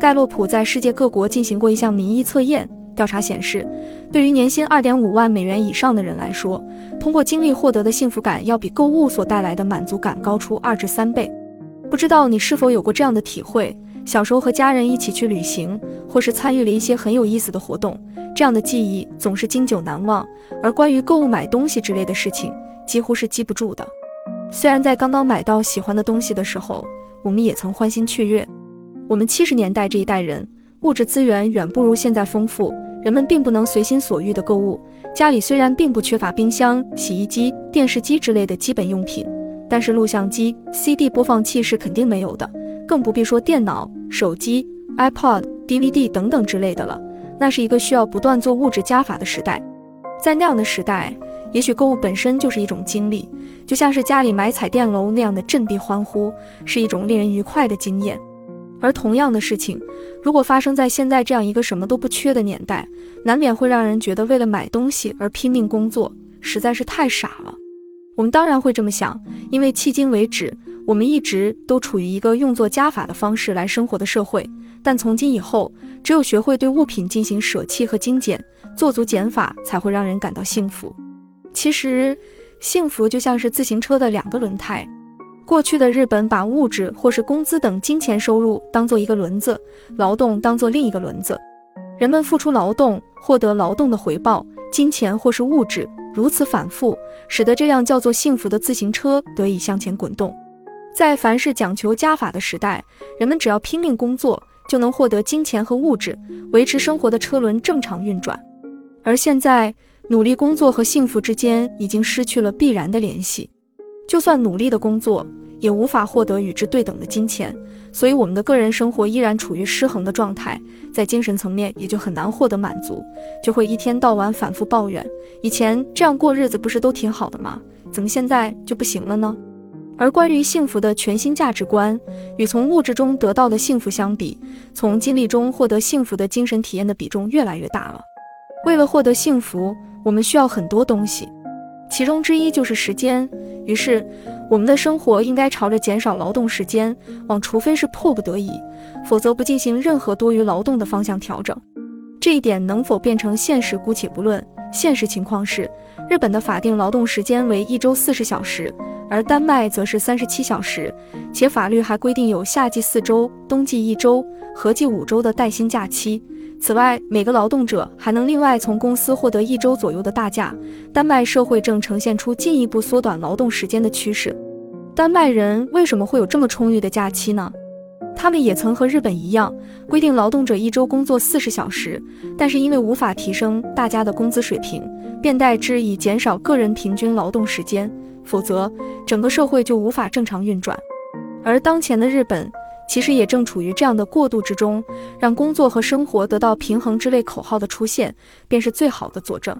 盖洛普在世界各国进行过一项民意测验，调查显示，对于年薪二点五万美元以上的人来说，通过经历获得的幸福感要比购物所带来的满足感高出二至三倍。不知道你是否有过这样的体会？小时候和家人一起去旅行，或是参与了一些很有意思的活动，这样的记忆总是经久难忘。而关于购物买东西之类的事情，几乎是记不住的。虽然在刚刚买到喜欢的东西的时候，我们也曾欢欣雀跃。我们七十年代这一代人，物质资源远不如现在丰富，人们并不能随心所欲的购物。家里虽然并不缺乏冰箱、洗衣机、电视机之类的基本用品，但是录像机、CD 播放器是肯定没有的。更不必说电脑、手机、iPod、DVD 等等之类的了。那是一个需要不断做物质加法的时代。在那样的时代，也许购物本身就是一种经历，就像是家里买彩电楼那样的振臂欢呼，是一种令人愉快的经验。而同样的事情，如果发生在现在这样一个什么都不缺的年代，难免会让人觉得为了买东西而拼命工作，实在是太傻了。我们当然会这么想，因为迄今为止。我们一直都处于一个用作加法的方式来生活的社会，但从今以后，只有学会对物品进行舍弃和精简，做足减法，才会让人感到幸福。其实，幸福就像是自行车的两个轮胎。过去的日本把物质或是工资等金钱收入当做一个轮子，劳动当做另一个轮子。人们付出劳动，获得劳动的回报，金钱或是物质，如此反复，使得这辆叫做幸福的自行车得以向前滚动。在凡是讲求加法的时代，人们只要拼命工作，就能获得金钱和物质，维持生活的车轮正常运转。而现在，努力工作和幸福之间已经失去了必然的联系。就算努力的工作，也无法获得与之对等的金钱，所以我们的个人生活依然处于失衡的状态，在精神层面也就很难获得满足，就会一天到晚反复抱怨：以前这样过日子不是都挺好的吗？怎么现在就不行了呢？而关于幸福的全新价值观，与从物质中得到的幸福相比，从经历中获得幸福的精神体验的比重越来越大了。为了获得幸福，我们需要很多东西，其中之一就是时间。于是，我们的生活应该朝着减少劳动时间，往除非是迫不得已，否则不进行任何多余劳动的方向调整。这一点能否变成现实，姑且不论。现实情况是，日本的法定劳动时间为一周四十小时。而丹麦则是三十七小时，且法律还规定有夏季四周、冬季一周，合计五周的带薪假期。此外，每个劳动者还能另外从公司获得一周左右的大假。丹麦社会正呈现出进一步缩短劳动时间的趋势。丹麦人为什么会有这么充裕的假期呢？他们也曾和日本一样，规定劳动者一周工作四十小时，但是因为无法提升大家的工资水平，便代之以减少个人平均劳动时间。否则，整个社会就无法正常运转。而当前的日本，其实也正处于这样的过渡之中，让工作和生活得到平衡之类口号的出现，便是最好的佐证。